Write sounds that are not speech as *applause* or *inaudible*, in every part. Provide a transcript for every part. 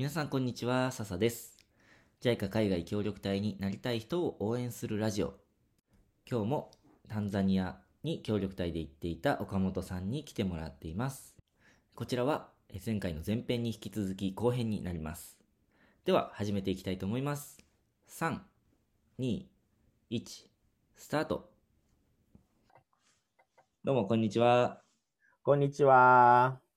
皆さんこんにちは、笹です。JICA 海外協力隊になりたい人を応援するラジオ。今日もタンザニアに協力隊で行っていた岡本さんに来てもらっています。こちらは前回の前編に引き続き後編になります。では始めていきたいと思います。3、2、1、スタート。どうもこんにちは。こんにちは。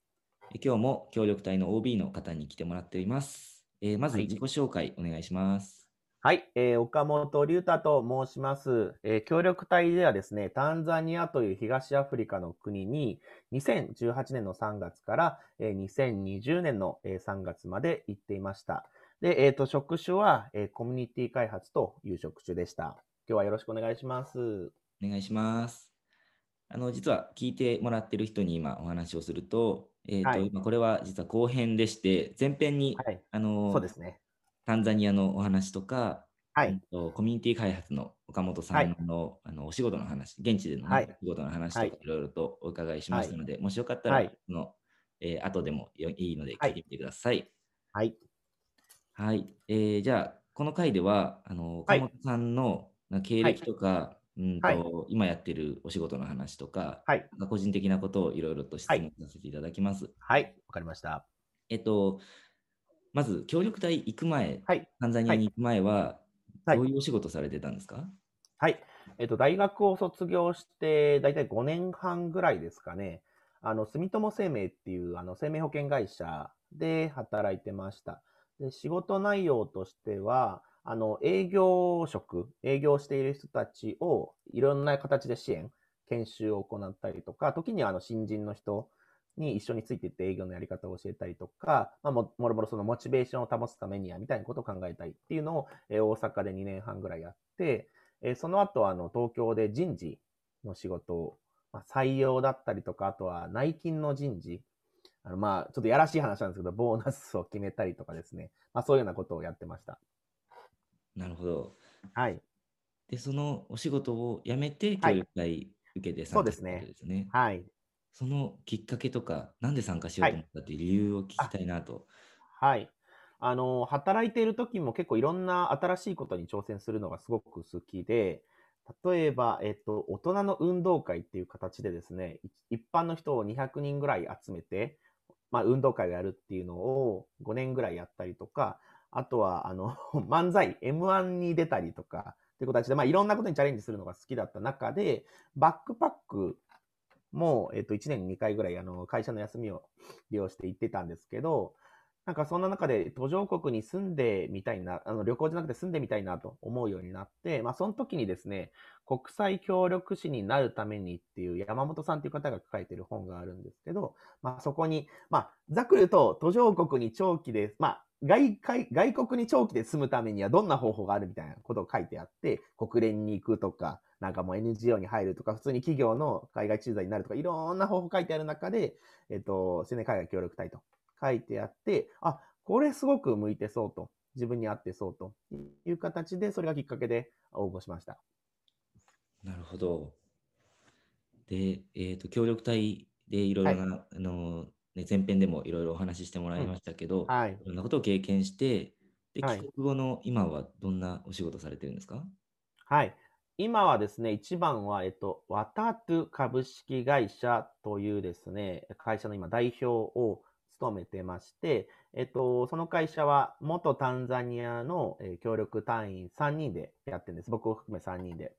え今日も協力隊の OB の方に来てもらっています。えーまずはい自己紹介お願いします。はい、えー岡本龍太と申します、えー協力隊ではですね、タンザニアという東アフリカの国に2018年の3月から、えー2020年のえー3月まで行っていました。で、えっ、と、職種は、えーコミュニティ開発という職種でした。今日はよろしくお願いします。お願いします。あの、実は聞いてもらってる人に今お話をすると、えーとはい。今これは実は後編でして、前編に、はい、あのそうですね。タンザニアのお話とか、うんはい、とコミュニティ開発の岡本さはい。んの,、あのお仕事の話、現地での、ねはい。お仕事の話とはい。かいろいろとお伺いしましたので、もしよかったら、はい。そのえー後でもよいいのではい。聞いてみてください。はい、はい。えーじゃあ、この回では、あの、岡はい。本さんのな経歴とか、うんとはい今やってるお仕事の話とか、はい、個人的なことをいろいろと質問させていただきます。はい、わかりました。えっと、まず、協力隊行く前、はい、タンザニアに行く前は、はいどういうお仕事されてたんですか？はい。えっと、大学を卒業して、だいたい5年半ぐらいですかね。あの、住友生命っていう、あの、生命保険会社で働いてました。で、仕事内容としては、あの、営業職、営業している人たちをいろんな形で支援、研修を行ったりとか、時にはあの、新人の人に一緒についていって営業のやり方を教えたりとか、まあ、ももろもろそのモチベーションを保つためには、みたいなことを考えたりっていうのを、えー大阪で2年半ぐらいやって、えーその後、あの、東京で人事の仕事を、まあ、採用だったりとか、あとは内勤の人事、あの、まあ、ちょっとやらしい話なんですけど、ボーナスを決めたりとかですね、まあ、そういうようなことをやってました。なるほど。はい。で、そのお仕事を辞めて、はい協力隊受けて参加したそうですねわけですね。はい。そのきっかけとか、なんで参加しようと思ったっていう理由を聞きたいなと。はい。あの、働いている時も結構いろんな新しいことに挑戦するのがすごく好きで、例えば、えっと、大人の運動会っていう形でですね、い一般の人を200人ぐらい集めて、まあ、運動会をやるっていうのを5年ぐらいやったりとか、あとは、あの、*laughs* 漫才、M1 に出たりとか、っていう形で、まあ、いろんなことにチャレンジするのが好きだった中で、バックパックも、えっと、1年に2回ぐらい、あの、会社の休みを利用して行ってたんですけど、なんかそんな中で途上国に住んでみたいな、あの旅行じゃなくて住んでみたいなと思うようになって、まあその時にですね、国際協力士になるためにっていう山本さんっていう方が書いてる本があるんですけど、まあそこに、まあざっくり言うと途上国に長期で、まあ外海外国に長期で住むためにはどんな方法があるみたいなことを書いてあって、国連に行くとか、なんかもう NGO に入るとか、普通に企業の海外駐在になるとか、いろんな方法書いてある中で、えっと、青年海外協力隊と書いてあって、あ、これすごく向いてそうと、自分に合ってそうという形で、それがきっかけで応募しました。なるほど。で、えっと、協力隊でいろいろな、あの、ね、前編でもいろいろお話ししてもらいましたけど、はい。いろんなことを経験して、で、はい帰国後の今はどんなお仕事されてるんですか？はい。今はですね、一番は、えっと、ワタトゥ株式会社というですね、会社の今代表を務めてまして、えっと、その会社は元タンザニアのえー協力隊員3人でやってるんです。僕を含め3人で。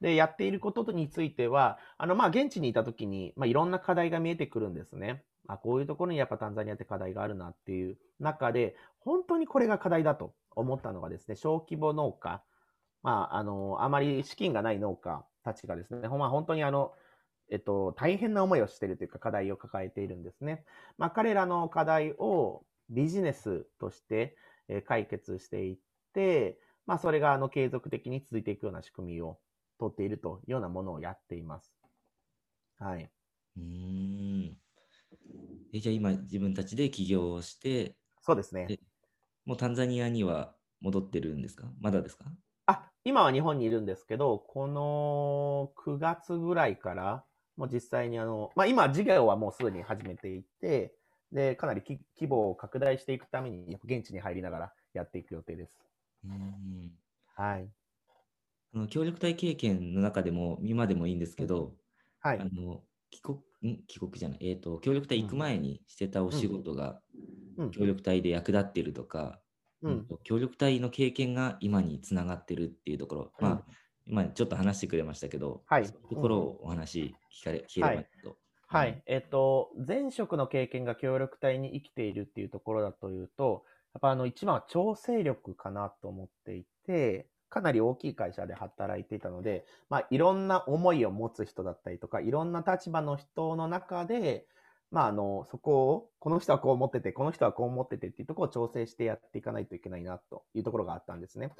で、やっていることについては、あの、まあ、現地にいた時に、まあ、いろんな課題が見えてくるんですね。あ、こういうところにやっぱタンザニアって課題があるなっていう中で、本当にこれが課題だと思ったのがですね、小規模農家、まあ、あの、あまり資金がない農家たちがですね、まあ本当にあの、えっと、大変な思いをしているというか課題を抱えているんですね。まあ、彼らの課題をビジネスとして解決していって、まあ、それがあの継続的に続いていくような仕組みを取っているというようなものをやっています。はい。うん。え、じゃあ今自分たちで起業をして、そうですねで。もうタンザニアには戻ってるんですか？まだですか？あ、今は日本にいるんですけど、この9月ぐらいから、もう実際にあの、まあ今、事業はもうすでに始めていて、で、かなり規模を拡大していくために、現地に入りながらやっていく予定です。うんはい。あの協力隊経験の中でも、今でもいいんですけど、はいあ。の帰国ん帰国じゃない、えーと、協力隊行く前にしてたお仕事が、うん。協力隊で役立ってるとか、ううんんと協力隊の経験が今につながってるっていうところ、うん。まあ、今ちょっと話してくれましたけど、はい。そういうところをお話聞かれ、聞ければい。いと。はい。えっと、前職の経験が協力隊に生きているっていうところだというと、やっぱあの、一番は調整力かなと思っていて、かなり大きい会社で働いていたので、まあ、いろんな思いを持つ人だったりとか、いろんな立場の人の中で、まあ、あの、そこを、この人はこう思ってて、この人はこう思っててっていうところを調整してやっていかないといけないなというところがあったんですね。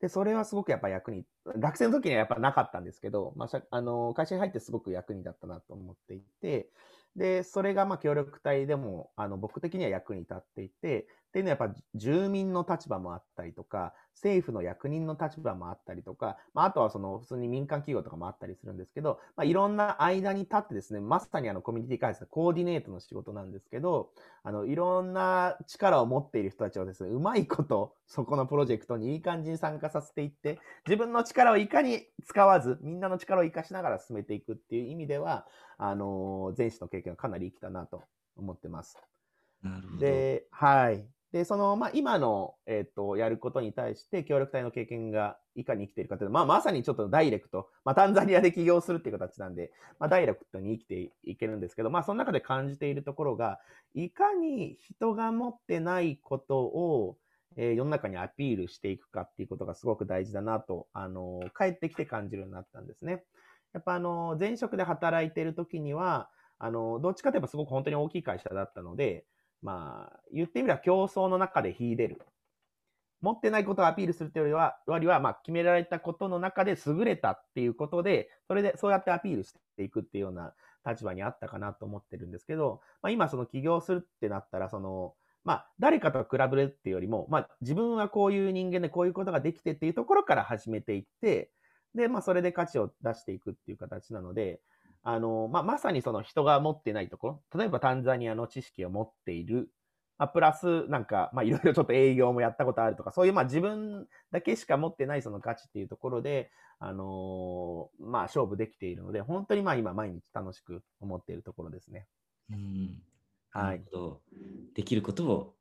で、それはすごくやっぱ役に、学生の時にはやっぱなかったんですけど、まあ、社あの、会社に入ってすごく役に立ったなと思っていて、で、それがま協力隊でも、あの、僕的には役に立っていて、っていうのはやっぱ住民の立場もあったりとか、政府の役人の立場もあったりとか、まあ、あとはその普通に民間企業とかもあったりするんですけど、まあ、いろんな間に立ってですね、まさにあのコミュニティ開発のコーディネートの仕事なんですけど、あの、いろんな力を持っている人たちをですね、うまいこと、そこのプロジェクトにいい感じに参加させていって、自分の力をいかに使わず、みんなの力を活かしながら進めていくっていう意味では、あの前史の経験はかなり生きたなと思ってます。なるほど。で、はい。で、その、まあ、今の、えっ、と、やることに対して、協力隊の経験がいかに生きているかというと、まあ、まさにちょっとダイレクト、まあ、タンザニアで起業するっていう形なんで、まあ、ダイレクトに生きていけるんですけど、まあ、その中で感じているところが、いかに人が持ってないことを、えー世の中にアピールしていくかっていうことがすごく大事だなと、あの帰ってきて感じるようになったんですね。やっぱあの、前職で働いてる時には、あの、どっちかといえばすごく本当に大きい会社だったので、まあ、言ってみれば競争の中で秀でる。持ってないことをアピールするというよりは、よりはまあ決められたことの中で優れたっていうことで、それでそうやってアピールしていくっていうような立場にあったかなと思ってるんですけど、まあ、今その起業するってなったら、その、まあ、誰かと比べるっていうよりも、まあ、自分はこういう人間でこういうことができてっていうところから始めていって、で、まあ、それで価値を出していくっていう形なので、あの、まあ、まさにその人が持ってないところ、例えばタンザニアの知識を持っている、まあ、プラス、なんか、まあ、いろいろちょっと営業もやったことあるとか、そういう、まあ、自分だけしか持ってないその価値っていうところで、あのーまあ、勝負できているので、本当にまあ、今、毎日楽しく思っているところですね。うん。はない。できることを、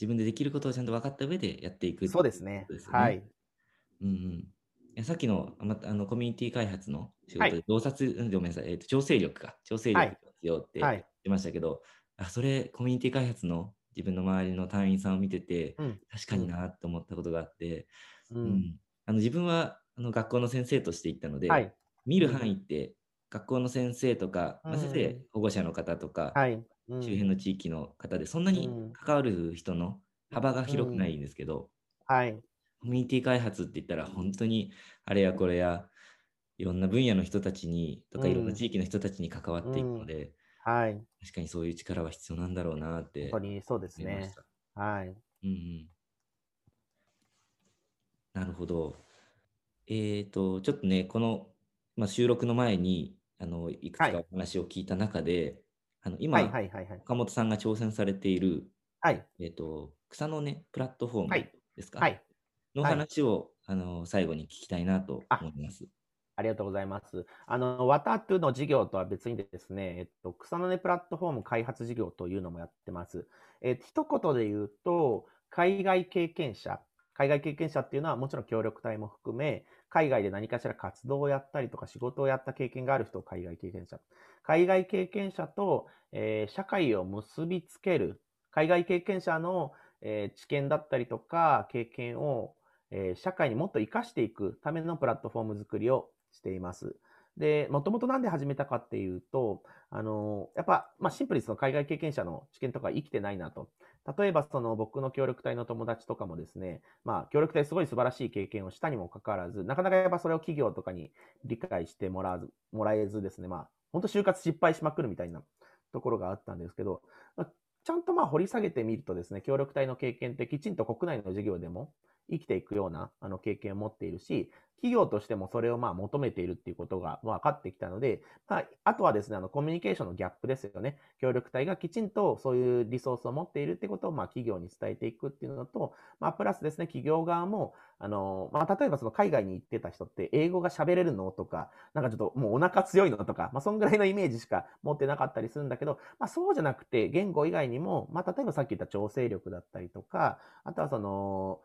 自分でできることをちゃんと分かった上でやっていくそうですねっていうこと。はい。うんうん。さっきのあのコミュニティ開発の仕はい。事で、洞察、うんごめんなさい、えーと調整力か、調整力はい。が必要って言っはい。てましたけど、あそれ、コミュニティ開発の自分の周りの隊員さんを見てて、うん。確かになと思ったことがあって、ううん。ん。あの自分はあの学校の先生として行ったので、はい。見る範囲って、学校の先生とか、まあ、うん。先生、保護者の方とか、周辺の地域の方で、そんなにうん。関わる人の幅が広くないんですけど、はい。コミュニティ開発って言ったら、本当にあれやこれや、いろんな分野の人たちに、とかうんいろんな地域の人たちに関わっていくので、はい。確かにそういう力は必要なんだろうなって本当にそうですね。はい。うんうん。なるほど。えっ、と、ちょっとね、この、まあ、収録の前に、あの、いくつはいかお話を聞いた中で、あの、今、はい。はい。はい。はい。岡本さんが挑戦されている、はい。えっ、と、草のね、プラットフォームはいですか、はい。のはい話を、あの、最後に聞きたいなとあ思います。ありがとうございます。あの、ワタトゥの事業とは別にですね、えっと、草の根プラットフォーム開発事業というのもやってます。えっと、一言で言うと、海外経験者、海外経験者っていうのはもちろん協力隊も含め、海外で何かしら活動をやったりとか仕事をやった経験がある人を海外経験者。海外経験者と、えー社会を結びつける、海外経験者の、えー知見だったりとか経験を、えー社会にもっと活かしていくためのプラットフォーム作りをしています。で、もともとなんで始めたかっていうと、あのやっぱ、まあ、シンプルにその海外経験者の知見とか生きてないなと。例えば、その僕の協力隊の友達とかもですね、まあ、協力隊すごい素晴らしい経験をしたにもかかわらず、なかなかやっぱそれを企業とかに理解してもらわずもらえずですね、まあ、本当就活失敗しまくるみたいなところがあったんですけど、まちゃんとまあ掘り下げてみるとですね、協力隊の経験ってきちんと国内の事業でも生きていくようなあの経験を持っているし、企業としてもそれをまあ求めているっていうことが分かってきたので、まあ、あとはですね、あのコミュニケーションのギャップですよね。協力隊がきちんとそういうリソースを持っているってことをまあ企業に伝えていくっていうのと、まあ、プラスですね、企業側も、あの、まあ、例えばその海外に行ってた人って英語が喋れるのとか、なんかちょっともうお腹強いのとか、まあ、そんぐらいのイメージしか持ってなかったりするんだけど、まあ、そうじゃなくて、言語以外にも、まあ、例えばさっき言った調整力だったりとか、あとはその、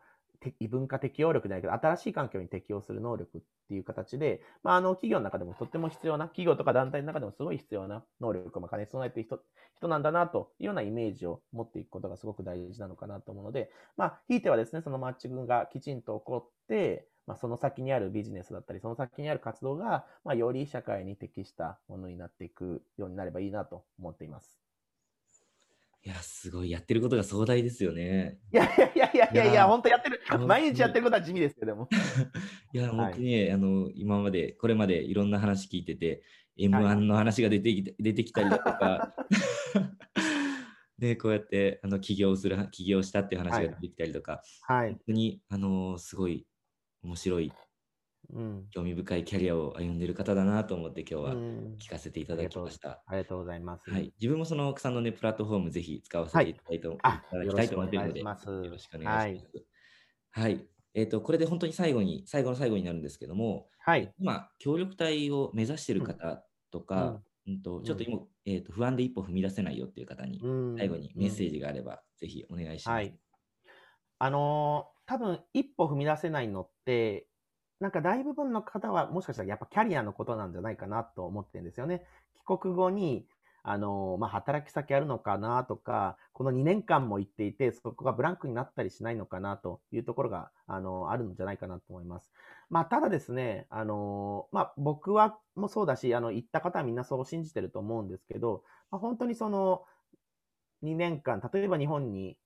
異文化適応力じゃないけど、新しい環境に適応する能力っていう形で、まあ、あの、企業の中でもとっても必要な、企業とか団体の中でもすごい必要な能力を兼ね備えている人、人なんだなというようなイメージを持っていくことがすごく大事なのかなと思うので、まあ、ひいてはですね、そのマッチングがきちんと起こって、まあ、その先にあるビジネスだったり、その先にある活動が、まあ、より社会に適したものになっていくようになればいいなと思っています。いや、すごい。やってることが壮大ですよね。いやいやいやいやいや本当やってる。毎日やってることは地味ですけども。*laughs* いや、本当にね、あの、今まで、これまでいろんな話聞いてて、M1 の話が出てきて、出てきたりだとか、*laughs* *laughs* で、こうやってあの起業する、起業したっていう話が出てきたりとか、はい、本当に、あのすごい面白いうん、興味深いキャリアを歩んでいる方だなと思って今日は聞かせていただきました。ありがとうございます。はい、自分もその草のねプラットフォームぜひ使わせていただいて、はい、いただきたいと思っているので、よろしくお願いします。はい、はい、えっ、ー、とこれで本当に最後に最後の最後になるんですけども、はい、今協力隊を目指している方とか、うん、うんとちょっと今、えーと、不安で一歩踏み出せないよっていう方に、最後にメッセージがあれば、ぜひお願いします。はい、あのー、多分一歩踏み出せないのってなんか大部分の方はもしかしたらやっぱキャリアのことなんじゃないかなと思ってるんですよね。帰国後に、あの、まあ、働き先あるのかなとか、この2年間も行っていて、そこがブランクになったりしないのかなというところが、あの、あるんじゃないかなと思います。まあ、ただですね、あの、まあ、僕はもそうだし、あの、行った方はみんなそう信じてると思うんですけど、まあ、本当にその、2年間、例えば日本に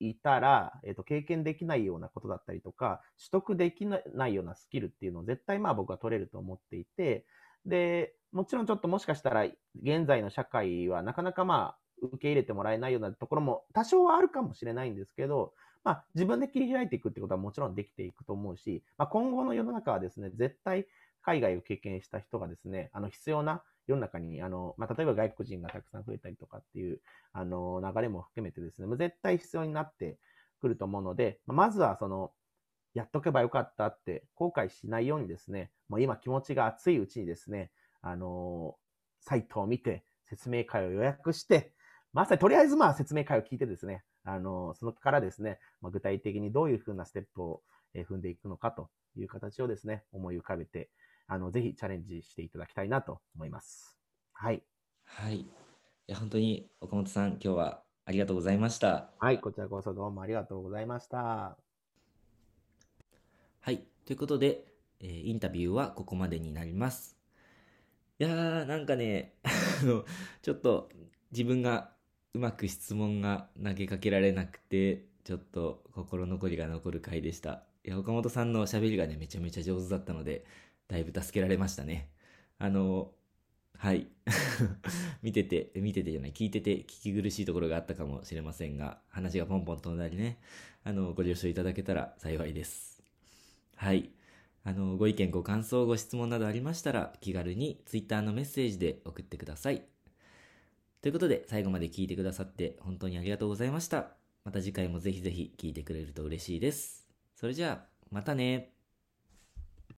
いたら、えっ、ー、と、経験できないようなことだったりとか、取得できないようなスキルっていうのを絶対まあ僕は取れると思っていて、で、もちろんちょっともしかしたら、現在の社会はなかなかまあ、受け入れてもらえないようなところも多少はあるかもしれないんですけど、まあ、自分で切り開いていくってことはもちろんできていくと思うし、まあ、今後の世の中はですね、絶対海外を経験した人がですね、あの、必要な世の中に、あの、まあ、例えば外国人がたくさん増えたりとかっていう、あの、流れも含めてですね、絶対必要になってくると思うので、まずはその、やっとけばよかったって後悔しないようにですね、もう今気持ちが熱いうちにですね、あのサイトを見て、説明会を予約して、まさにとりあえずまあ説明会を聞いてですね、あのそのからですね、まあ、具体的にどういうふうなステップを踏んでいくのかという形をですね、思い浮かべて、あの、ぜひチャレンジしていただきたいなと思います。はい。はい。いや、本当に岡本さん、今日はありがとうございました。はい、こちらこそどうもありがとうございました。はい、ということで、えー、インタビューはここまでになります。いやー、なんかね、*laughs* あの、ちょっと自分がうまく質問が投げかけられなくて、ちょっと心残りが残る回でした。いや、岡本さんの喋りがね、めちゃめちゃ上手だったので、だいぶ助けられましたね。あの、はい。*laughs* 見てて、見ててじゃない、聞いてて聞き苦しいところがあったかもしれませんが、話がポンポン飛んだりね、あの、ご了承いただけたら幸いです。はい。あの、ご意見、ご感想、ご質問などありましたら、気軽に Twitter のメッセージで送ってください。ということで、最後まで聞いてくださって本当にありがとうございました。また次回もぜひぜひ聞いてくれると嬉しいです。それじゃあ、またね